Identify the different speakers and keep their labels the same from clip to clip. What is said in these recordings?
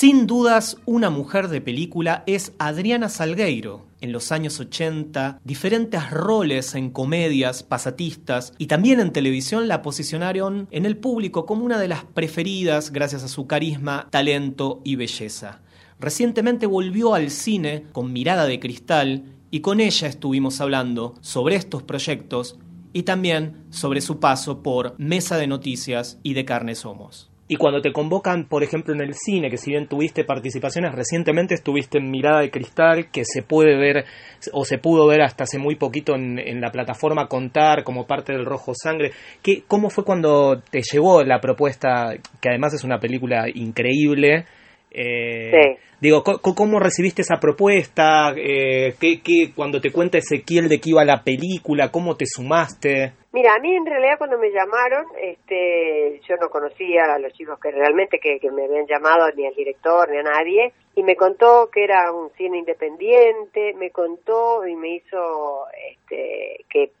Speaker 1: Sin dudas, una mujer de película es Adriana Salgueiro. En los años 80, diferentes roles en comedias, pasatistas y también en televisión la posicionaron en el público como una de las preferidas gracias a su carisma, talento y belleza. Recientemente volvió al cine con Mirada de Cristal y con ella estuvimos hablando sobre estos proyectos y también sobre su paso por Mesa de Noticias y de Carne Somos. Y cuando te convocan, por ejemplo, en el cine, que si bien tuviste participaciones recientemente, estuviste en Mirada de Cristal, que se puede ver o se pudo ver hasta hace muy poquito en, la plataforma Contar como parte del Rojo Sangre. ¿Qué, ¿Cómo fue cuando te llegó la propuesta, que además es una película increíble? Eh, sí. Digo, ¿cómo recibiste esa propuesta? Eh, ¿qué, qué, cuando te cuenta Ezequiel de qué iba la película, ¿cómo te sumaste?
Speaker 2: Mira, a mí en realidad cuando me llamaron, este, yo no conocía a los chicos que realmente que, me habían llamado, ni al director, ni a nadie, y me contó que era un cine independiente, me contó y me hizo, este, que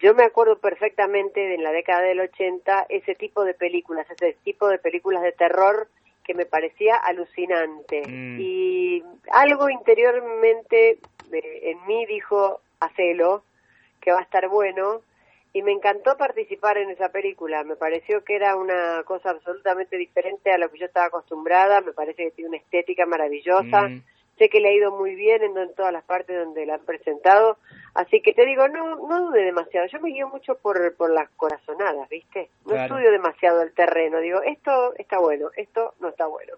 Speaker 2: yo me acuerdo perfectamente de en la década del 80 ese tipo de películas, ese tipo de películas de terror que me parecía alucinante. Mm. Y algo interiormente en mí dijo, hacelo, que va a estar bueno. Y me encantó participar en esa película. Me pareció que era una cosa absolutamente diferente a lo que yo estaba acostumbrada. Me parece que tiene una estética maravillosa. Mm. Sé que le ha ido muy bien en, en todas las partes donde la han presentado. Así que te digo, no, no dude demasiado. Yo me guío mucho por, por las corazonadas, ¿viste? No estudio demasiado el terreno. Digo, esto está bueno, esto no está bueno.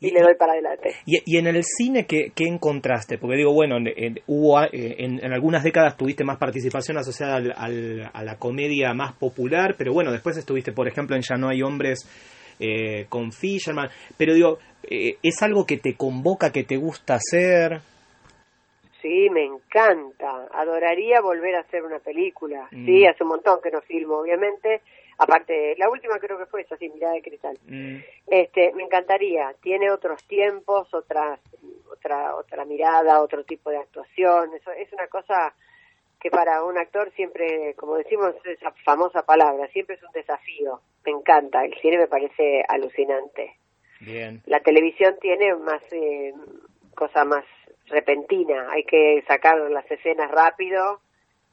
Speaker 2: Y, le doy para adelante.
Speaker 1: Y, en el cine qué, qué encontraste? Porque digo, bueno, en, hubo, eh, en, en, algunas décadas tuviste más participación asociada al, a la comedia más popular, pero bueno, después estuviste, por ejemplo, en Ya no hay hombres eh, con Fisherman. Pero digo, eh, ¿es algo que te convoca, que te gusta hacer?
Speaker 2: Sí, me encanta. Adoraría volver a hacer una película. Mm. Sí, hace un montón que no filmo, obviamente. Aparte, la última creo que fue esa, sí, Mirada de Cristal. Mm. Este, me encantaría. Tiene otros tiempos, otras, otra, otra mirada, otro tipo de actuación. Eso es una cosa que para un actor siempre, como decimos esa famosa palabra, siempre es un desafío. Me encanta. El cine me parece alucinante.
Speaker 1: Bien.
Speaker 2: La televisión tiene más eh, cosa más repentina, hay que sacar las escenas rápido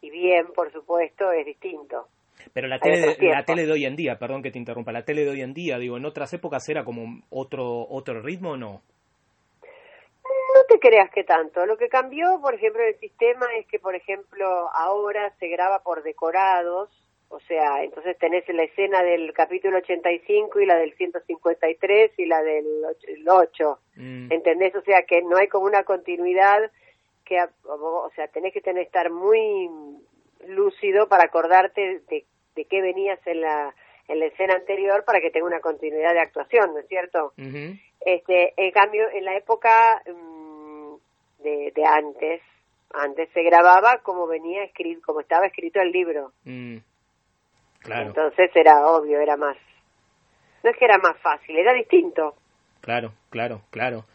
Speaker 2: y bien, por supuesto, es distinto.
Speaker 1: Pero la tele, de, la tele de hoy en día, perdón que te interrumpa, la tele de hoy en día, digo, en otras épocas era como otro otro ritmo o no?
Speaker 2: No te creas que tanto. Lo que cambió, por ejemplo, el sistema es que, por ejemplo, ahora se graba por decorados o sea, entonces tenés la escena del capítulo 85 y la del 153 y la del 8, mm. ¿entendés? O sea, que no hay como una continuidad que, o sea, tenés que tener, estar muy lúcido para acordarte de, de qué venías en la, en la escena anterior para que tenga una continuidad de actuación, ¿no es cierto? Este, en cambio, en la época mm, de, de antes, antes se grababa como venía escrito, como estaba escrito el libro. Mm. Entonces era obvio, era más. No es que era más fácil, era distinto.
Speaker 1: Claro, claro, claro.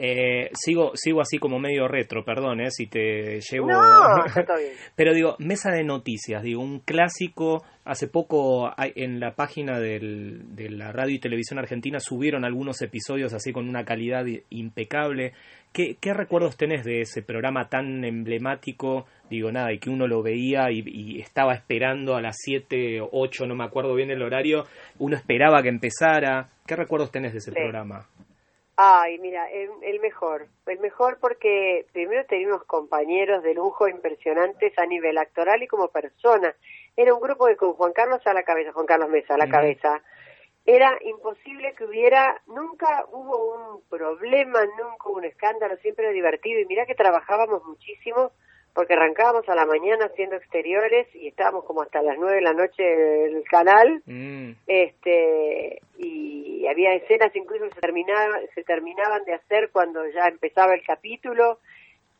Speaker 1: Eh, sigo, sigo así como medio retro, perdón, eh, si te llevo.
Speaker 2: No, está bien.
Speaker 1: Pero digo, mesa de noticias, digo, un clásico. Hace poco en la página del, de la radio y televisión argentina subieron algunos episodios así con una calidad impecable. ¿Qué, qué recuerdos tenés de ese programa tan emblemático? Digo, nada, y que uno lo veía y, estaba esperando a las 7 o 8, no me acuerdo bien el horario, uno esperaba que empezara. ¿Qué recuerdos tenés de ese programa?
Speaker 2: Ay, mira, el, mejor, el mejor porque primero teníamos compañeros de lujo impresionantes a nivel actoral y como persona. Era un grupo de con Juan Carlos a la cabeza, Juan Carlos Mesa a la cabeza. Era imposible que hubiera, nunca hubo un problema, nunca hubo un escándalo, siempre era divertido y mira que trabajábamos muchísimo porque arrancábamos a la mañana haciendo exteriores y estábamos como hasta las nueve de la noche en el canal, mm. este, y había escenas incluso que se, terminaba, se terminaban de hacer cuando ya empezaba el capítulo,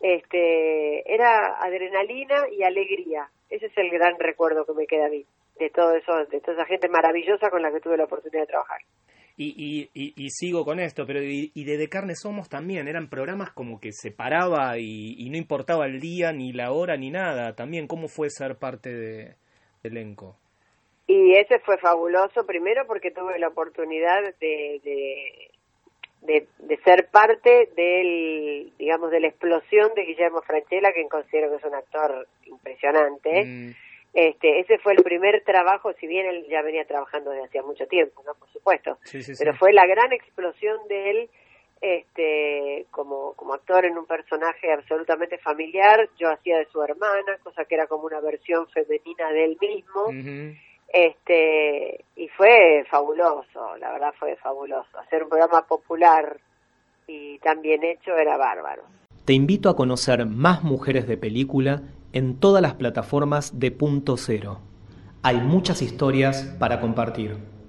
Speaker 2: este, era adrenalina y alegría, ese es el gran recuerdo que me queda a mí, de todo eso, de toda esa gente maravillosa con la que tuve la oportunidad de trabajar.
Speaker 1: Y, y, y, sigo con esto, pero y, y, de Carne Somos también, eran programas como que se paraba y, no importaba el día, ni la hora, ni nada. También, ¿cómo fue ser parte de, elenco?
Speaker 2: Y ese fue fabuloso, primero porque tuve la oportunidad de, de, ser parte del, digamos, de la explosión de Guillermo Franchella, que considero que es un actor impresionante. Mm. Este, ese fue el primer trabajo, si bien él ya venía trabajando desde hacía mucho tiempo, ¿no? Por supuesto. pero fue la gran explosión de él este, como, como actor en un personaje absolutamente familiar. Yo hacía de su hermana, cosa que era como una versión femenina de él mismo. Este, y fue fabuloso, la verdad fue fabuloso. Hacer un programa popular y tan bien hecho era bárbaro.
Speaker 1: Te invito a conocer más mujeres de película en todas las plataformas de Punto Cero. Hay muchas historias para compartir.